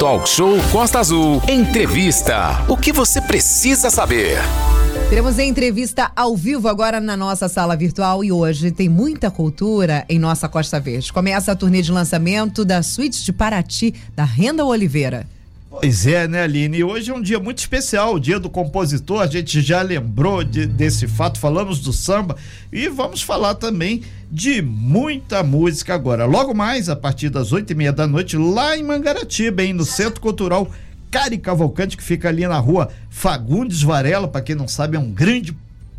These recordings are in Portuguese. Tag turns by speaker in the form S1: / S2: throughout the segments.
S1: Talk Show Costa Azul. Entrevista. O que você precisa saber?
S2: Teremos a entrevista ao vivo agora na nossa sala virtual e hoje tem muita cultura em nossa Costa Verde. Começa a turnê de lançamento da Suíte de Paraty, da Renda Oliveira.
S3: Pois é, né, Aline? E hoje é um dia muito especial, o dia do compositor. A gente já lembrou de, desse fato, falamos do samba e vamos falar também de muita música agora. Logo mais, a partir das oito e meia da noite, lá em Mangaratiba, hein, no Centro Cultural Cari Cavalcante, que fica ali na rua Fagundes Varela, para quem não sabe, é um grande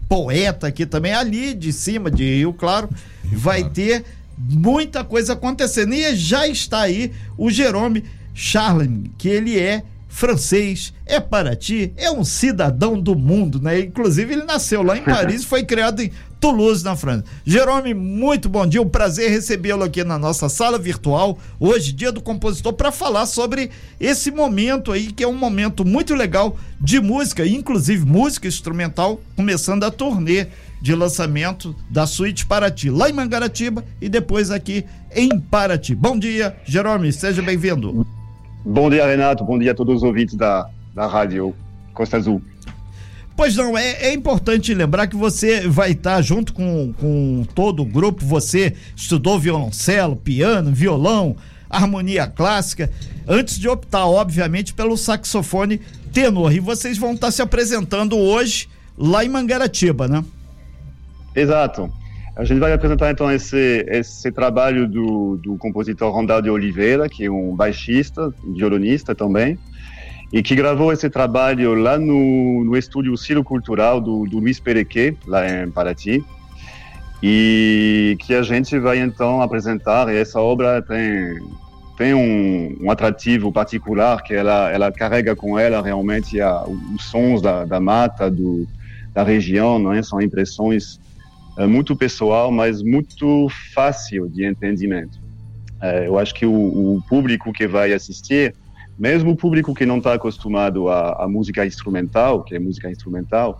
S3: poeta aqui também, ali de cima de Rio Claro, vai ter muita coisa acontecendo. E já está aí o Jerome Charlemagne, que ele é francês, é Paraty, é um cidadão do mundo, né? Inclusive ele nasceu lá em Paris e foi criado em Toulouse, na França. Jerome, muito bom dia, um prazer recebê-lo aqui na nossa sala virtual, hoje, dia do compositor, para falar sobre esse momento aí, que é um momento muito legal de música, inclusive música instrumental, começando a turnê de lançamento da Suíte Paraty, lá em Mangaratiba e depois aqui em Paraty. Bom dia, Jerome, seja bem-vindo.
S4: Bom dia, Renato. Bom dia a todos os ouvintes da, da Rádio Costa Azul.
S3: Pois não, é, é importante lembrar que você vai estar junto com, com todo o grupo. Você estudou violoncelo, piano, violão, harmonia clássica, antes de optar, obviamente, pelo saxofone tenor. E vocês vão estar se apresentando hoje lá em Mangaratiba, né?
S4: Exato. A gente vai apresentar então esse, esse trabalho do, do compositor Rondal de Oliveira, que é um baixista, violonista também, e que gravou esse trabalho lá no, no estúdio Ciro Cultural do, do Luiz Perequet, lá em Paraty, e que a gente vai então apresentar. E essa obra tem tem um, um atrativo particular que ela ela carrega com ela realmente a, os sons da, da mata do da região, não é? São impressões muito pessoal, mas muito fácil de entendimento. É, eu acho que o, público que vai assistir, mesmo o público que não está acostumado à, música instrumental, que é música instrumental,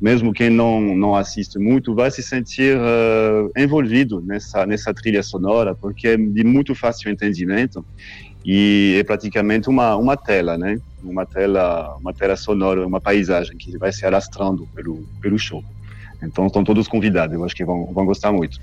S4: mesmo quem não não assiste muito, vai se sentir uh, envolvido nessa nessa trilha sonora, porque é de muito fácil entendimento e é praticamente uma uma tela, né? Uma tela uma tela sonora, uma paisagem que vai se arrastando pelo pelo show. Então estão todos convidados, eu acho que vão, vão gostar muito.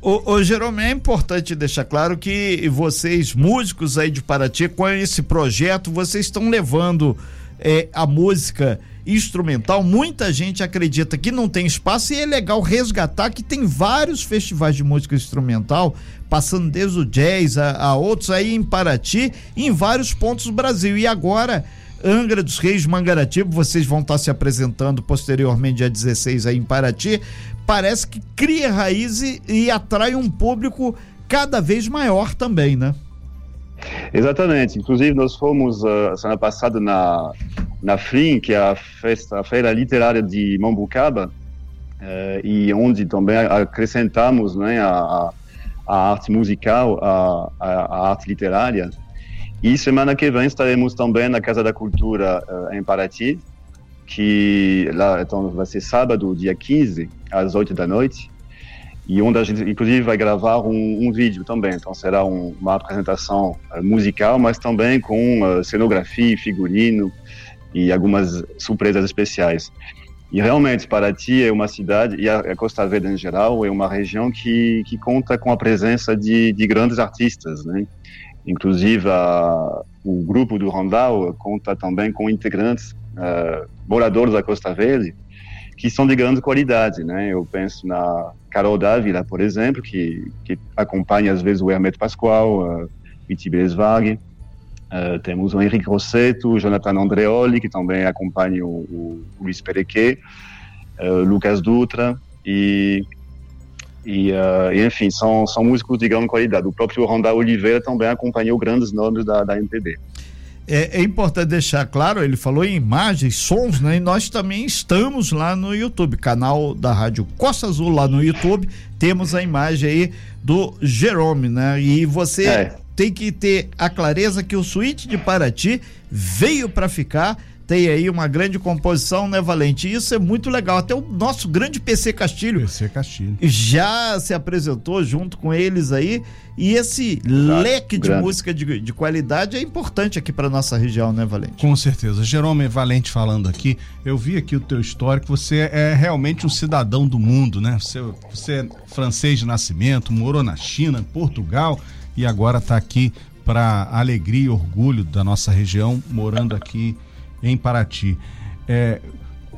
S3: O, o Jerome, é importante deixar claro que vocês, músicos aí de Paraty, com esse projeto, vocês estão levando é, a música instrumental. Muita gente acredita que não tem espaço e é legal resgatar que tem vários festivais de música instrumental, passando desde o jazz a, a outros aí em Paraty, em vários pontos do Brasil. E agora Angra dos Reis, Mangaratiba, vocês vão estar se apresentando posteriormente dia 16 aí em Paraty. Parece que cria raiz e, e atrai um público cada vez maior também, né?
S4: Exatamente. Inclusive, nós fomos uh, semana passada na, na FLIM, que é a, festa, a Feira Literária de Mambucaba, uh, e onde também acrescentamos né, a, a arte musical, a, a, arte literária. E semana que vem estaremos também na Casa da Cultura uh, em Paraty, que lá então vai ser sábado, dia 15, às 8 da noite, e onde a gente inclusive vai gravar um, um vídeo também. Então será um, uma apresentação uh, musical, mas também com uh, cenografia, figurino e algumas surpresas especiais. E realmente Paraty é uma cidade e a Costa Verde em geral é uma região que que conta com a presença de, de grandes artistas, né? Inclusive, a, o grupo do Rondal conta também com integrantes uh, moradores da Costa Verde que são de grande qualidade, né? Eu penso na Carol Dávila, por exemplo, que, que acompanha às vezes o Hermeto Pascoal, uh, Itibes Varg. Uh, temos o Henrique Rossetto, o Jonathan Andreoli, que também acompanha o, o Luiz Perequet, uh, Lucas Dutra e e, uh, e, enfim, são, são músicos de grande qualidade. O próprio Ronda Oliveira também acompanhou grandes nomes da, da MPB.
S3: É, é, importante deixar claro, ele falou em imagens, sons, né? E nós também estamos lá no YouTube, canal da Rádio Costa Azul lá no YouTube, temos a imagem aí do Jerome, né? E você é. tem que ter a clareza que o Suíte de Paraty veio para ficar tem aí uma grande composição, né, Valente? Isso é muito legal. Até o nosso grande PC Castilho.
S5: PC Castilho.
S3: Já se apresentou junto com eles aí. E esse Exato, leque de grande. música de, de qualidade é importante aqui para nossa região, né, Valente?
S5: Com certeza. Jerome Valente falando aqui, eu vi aqui o teu histórico, você é realmente um cidadão do mundo, né? Você, você é francês de nascimento, morou na China, Portugal e agora está aqui para alegria e orgulho da nossa região, morando aqui em Paraty. É,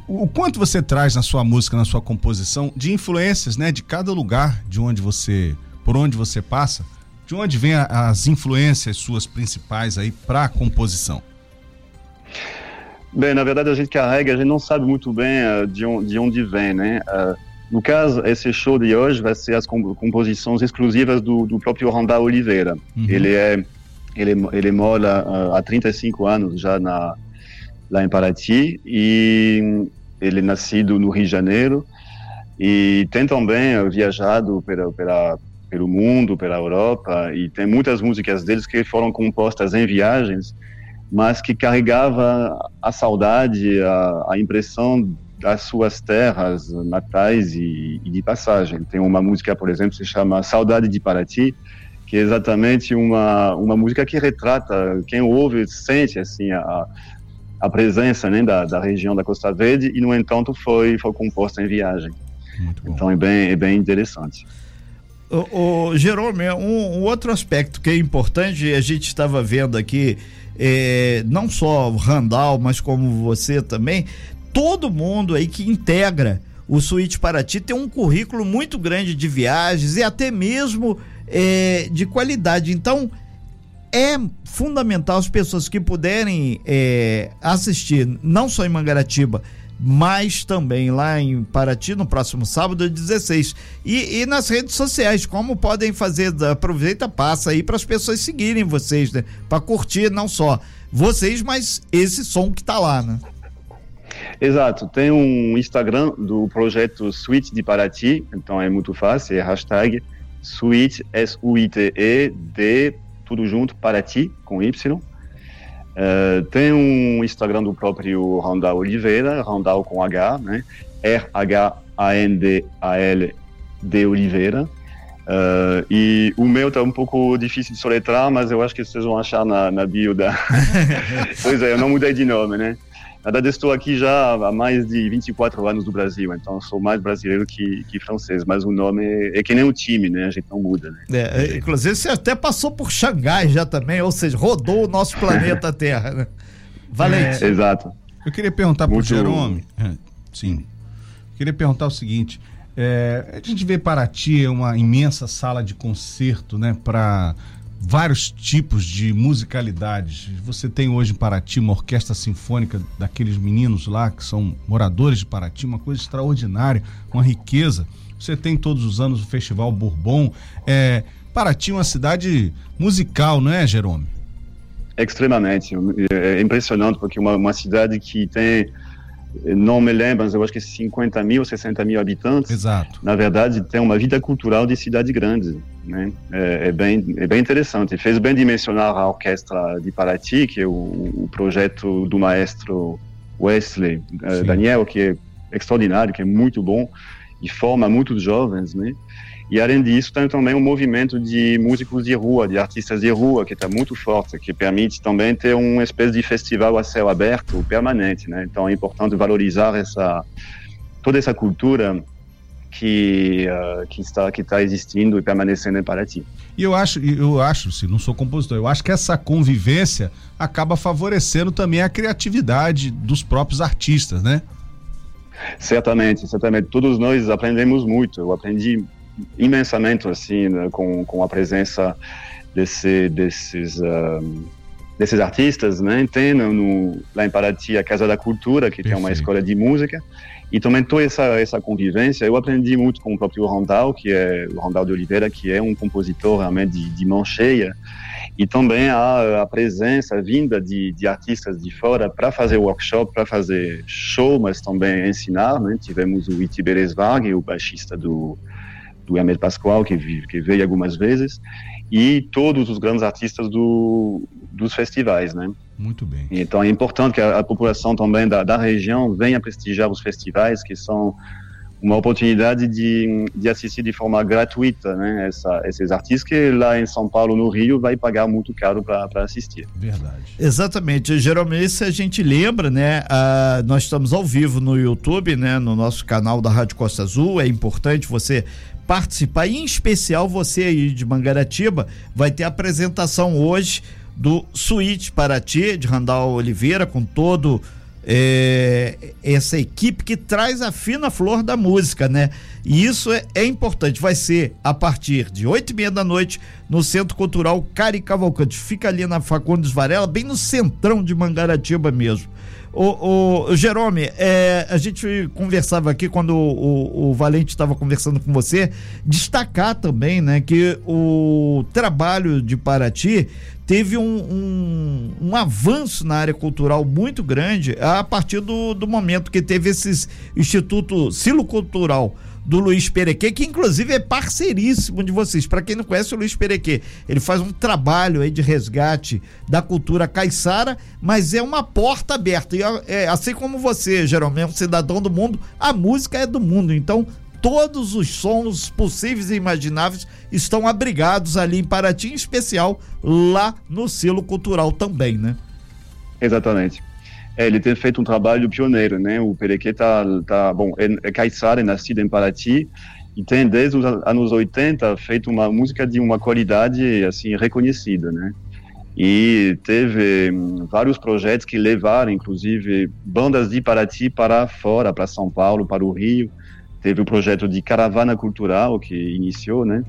S5: o quanto você traz na sua música, na sua composição, de influências, né, de cada lugar de onde você, por onde você passa, de onde vêm as influências suas principais aí para a composição?
S4: Bem, na verdade a gente carrega, a gente não sabe muito bem uh, de, onde, de onde vem, né? Uh, no caso, esse show de hoje vai ser as composições exclusivas do, do próprio Randall Oliveira. Uhum. Ele é ele, ele mora uh, há 35 anos já na, lá em Paraty e ele é nascido no Rio de Janeiro e tem também viajado pela, pela, pelo mundo, pela Europa e tem muitas músicas deles que foram compostas em viagens, mas que carregava a saudade, a, a impressão das suas terras natais e, e, de passagem. Tem uma música, por exemplo, que se chama Saudade de Paraty, que é exatamente uma uma música que retrata quem ouve sente assim a, a presença né, da, da região da Costa Verde e no entanto foi foi composta em viagem. Então é bem é bem interessante.
S3: O, o Jerome, um, um, outro aspecto que é importante, a gente estava vendo aqui, é, não só o Randall, mas como você também, todo mundo aí que integra o Suíte Paraty tem um currículo muito grande de viagens e até mesmo é, de qualidade. Então, é fundamental as pessoas que puderem é, assistir, não só em Mangaratiba, mas também lá em Paraty no próximo sábado, 16. E, e nas redes sociais, como podem fazer? Aproveita, passa aí para as pessoas seguirem vocês, né? Para curtir não só vocês, mas esse som que tá lá, né?
S4: Exato, tem um Instagram do projeto Suite de Paraty, então é muito fácil, é hashtag Suite, S-U-I-T-E, D, tudo junto, Paraty, com Y. Uh, tem um Instagram do próprio Randall Oliveira, Randall com H, né? R-H-A-N-D-A-L-D Oliveira. Uh, e o meu tá um pouco difícil de soletrar, mas eu acho que vocês vão achar na, na bio da. pois é, eu não mudei de nome, né? Na verdade, estou aqui já há mais de 24 anos no Brasil, então sou mais brasileiro que, que francês, mas o nome é, é que nem o time, né? A gente não muda, né?
S3: É, é inclusive, você até passou por Xangai já também, ou seja, rodou o nosso planeta Terra, né? Valente.
S4: É, exato.
S5: Eu queria perguntar para o Jerome, é, sim, eu queria perguntar o seguinte, é, a gente vê Paraty uma imensa sala de concerto, né, para vários tipos de musicalidades. Você tem hoje em Paraty uma orquestra sinfônica daqueles meninos lá que são moradores de Paraty, uma coisa extraordinária, uma riqueza. Você tem todos os anos o Festival Bourbon. É, Paraty é uma cidade musical, não é, Jerome?
S4: Extremamente. É impressionante porque uma, uma cidade que tem não me lembro, mas eu acho que 50 mil, 60 mil habitantes.
S5: Exato.
S4: Na verdade, tem uma vida cultural de cidade grande. Né? É, é, bem, é bem interessante. Fez bem de mencionar a Orquestra de Paraty, que é o, o projeto do maestro Wesley uh, Daniel, que é extraordinário, que é muito bom e forma muitos jovens, né? E além disso, tem também um movimento de músicos de rua, de artistas de rua, que está muito forte, que permite também ter uma espécie de festival a céu aberto permanente, né? Então é importante valorizar essa toda essa cultura que uh, que está que está existindo e permanecendo em Paraty.
S5: E eu acho, eu acho, se não sou compositor, eu acho que essa convivência acaba favorecendo também a criatividade dos próprios artistas, né?
S4: Certamente, certamente. Todos nós aprendemos muito. Eu aprendi imensamente assim né, com, com a presença desse, desses um, desses artistas, né? Tem no, lá em Paraty a Casa da Cultura, que Perfeito. tem uma escola de música, e também toda essa, essa convivência. Eu aprendi muito com o próprio Randall, que é o Randall de Oliveira, que é um compositor realmente de, de mão cheia, e também a, a presença, a vinda de, de artistas de fora para fazer workshop, para fazer show, mas também ensinar. Né? Tivemos o Iti Beresvag, o baixista do do Hermes Pascoal, que, que veio algumas vezes, e todos os grandes artistas do, dos festivais, né?
S5: Muito bem.
S4: Então é importante que a, a população também da, da região venha prestigiar os festivais, que são uma oportunidade de, de assistir de forma gratuita né, essa, esses artistas que lá em São Paulo, no Rio, vai pagar muito caro para assistir.
S3: Verdade. Exatamente. Geralmente, se a gente lembra, né, uh, nós estamos ao vivo no YouTube, né, no nosso canal da Rádio Costa Azul. É importante você participar, e em especial você aí de Mangaratiba, vai ter apresentação hoje do Suíte Paraty, de Randall Oliveira, com todo é, essa equipe que traz a fina flor da música, né? E isso é, é importante. Vai ser a partir de oito e meia da noite no Centro Cultural Cari Cavalcante. Fica ali na Facondes Varela, bem no centrão de Mangaratiba mesmo. O, o Jerome, é, a gente conversava aqui quando o, o Valente estava conversando com você, destacar também, né, que o trabalho de Paraty teve um, um, um, avanço na área cultural muito grande a partir do, do momento que teve esse Instituto Silo Cultural do Luiz Perequê, que inclusive é parceiríssimo de vocês. Para quem não conhece o Luiz Perequê, ele faz um trabalho aí de resgate da cultura caiçara, mas é uma porta aberta. E é, assim como você, geralmente, é um cidadão do mundo, a música é do mundo. Então, todos os sons possíveis e imagináveis estão abrigados ali em Paraty, em especial lá no selo cultural também, né?
S4: Exatamente. É, ele tem feito um trabalho pioneiro, né? O Perequê tá, tá bom, é, é caiçara, é nascido em Paraty e tem desde os anos 80 feito uma música de uma qualidade assim reconhecida, né? E teve hum, vários projetos que levaram, inclusive, bandas de Paraty para fora, para São Paulo, para o Rio teve o projeto de caravana cultural que iniciou, né?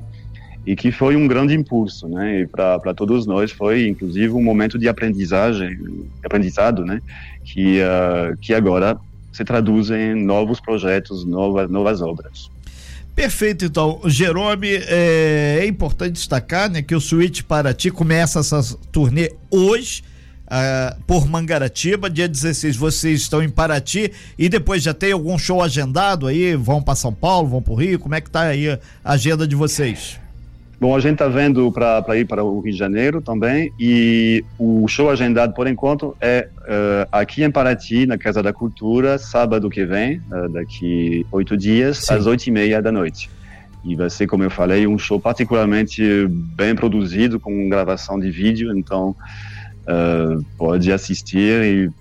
S4: E que foi um grande impulso, né? E para todos nós foi, inclusive, um momento de aprendizagem, aprendizado, né? Que uh, que agora se traduz em novos projetos, novas novas obras.
S3: Perfeito, então. Jerome, é, é importante destacar né, que o Suíte Paraty começa essa turnê hoje uh, por Mangaratiba. Dia 16 vocês estão em Paraty e depois já tem algum show agendado aí? Vão para São Paulo, vão para o Rio? Como é que tá aí a agenda de vocês?
S4: Bom, a gente está vendo para ir para o Rio de Janeiro também e o show agendado por enquanto é uh, aqui em Paraty, na Casa da Cultura, sábado que vem, uh, daqui oito dias, Sim. às oito e meia da noite. E vai ser, como eu falei, um show particularmente bem produzido, com gravação de vídeo, então uh, pode assistir e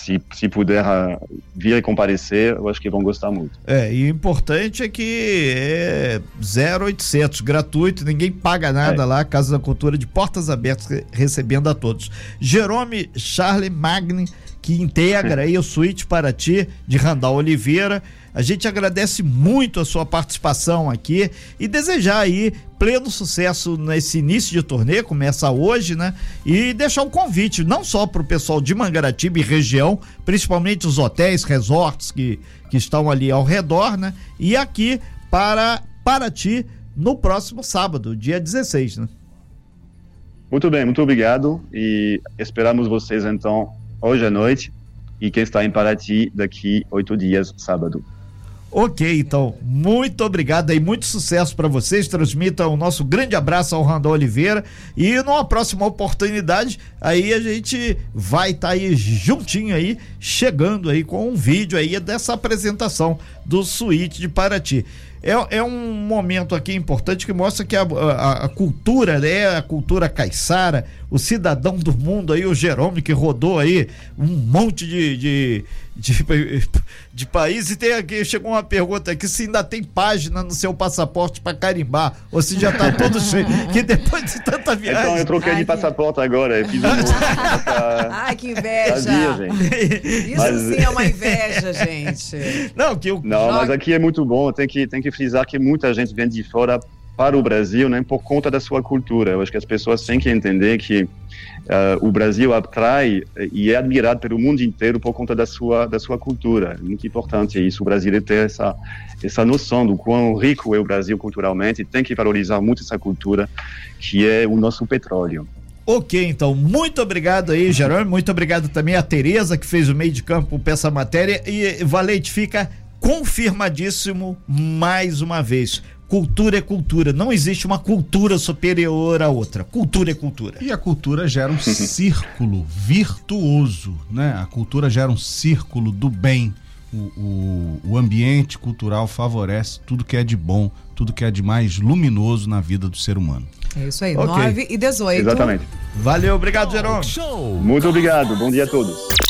S4: se, se puder uh, vir e comparecer, eu acho que vão gostar muito.
S3: É, e o importante é que é 0800, gratuito, ninguém paga nada é. lá, Casa da Cultura de portas abertas, recebendo a todos. Jerome Charlie Magni, que integra aí o Suíte para ti, de Randall Oliveira. A gente agradece muito a sua participação aqui e desejar aí pleno sucesso nesse início de torneio, começa hoje, né? E deixar um convite, não só para o pessoal de Mangaratiba e região, principalmente os hotéis, resorts que, que estão ali ao redor, né? E aqui para Paraty no próximo sábado, dia 16, né?
S4: Muito bem, muito obrigado e esperamos vocês então hoje à noite e quem está em Paraty daqui oito dias, sábado.
S3: Ok, então, muito obrigado e muito sucesso para vocês. Transmita o nosso grande abraço ao Randall Oliveira e numa próxima oportunidade, aí a gente vai estar tá aí juntinho aí, chegando aí com um vídeo aí dessa apresentação do Suíte de Paraty. É, é um momento aqui importante que mostra que a, a, a cultura, né, a cultura caiçara, o cidadão do mundo aí, o Jerome, que rodou aí um monte de, de, de, de país. E tem aqui, chegou uma pergunta aqui: se ainda tem página no seu passaporte para carimbar, ou se já tá todo cheio. Que depois de tanta viagem.
S4: Então, eu troquei Ai, de passaporte agora. Eu fiz um
S2: Ai, que inveja. Isso mas... sim é uma inveja, gente.
S4: Não, que eu... Não, mas aqui é muito bom. Tem que, tem que frisar que muita gente vem de fora para o Brasil, né, por conta da sua cultura. Eu acho que as pessoas têm que entender que uh, o Brasil atrai e é admirado pelo mundo inteiro por conta da sua da sua cultura. É muito importante isso. O Brasil ter essa essa noção do quão rico é o Brasil culturalmente. Tem que valorizar muito essa cultura que é o nosso petróleo.
S3: Ok, então, muito obrigado aí, Jerônimo. Muito obrigado também a Tereza, que fez o meio de campo para essa matéria. E Valente, fica confirmadíssimo mais uma vez Cultura é cultura. Não existe uma cultura superior à outra. Cultura é cultura.
S5: E a cultura gera um círculo virtuoso, né? A cultura gera um círculo do bem. O, o, o, ambiente cultural favorece tudo que é de bom, tudo que é de mais luminoso na vida do ser humano.
S2: É isso aí, okay. 9 e 18.
S4: Exatamente.
S3: Valeu, obrigado, Jerome.
S4: Muito obrigado, bom dia a todos.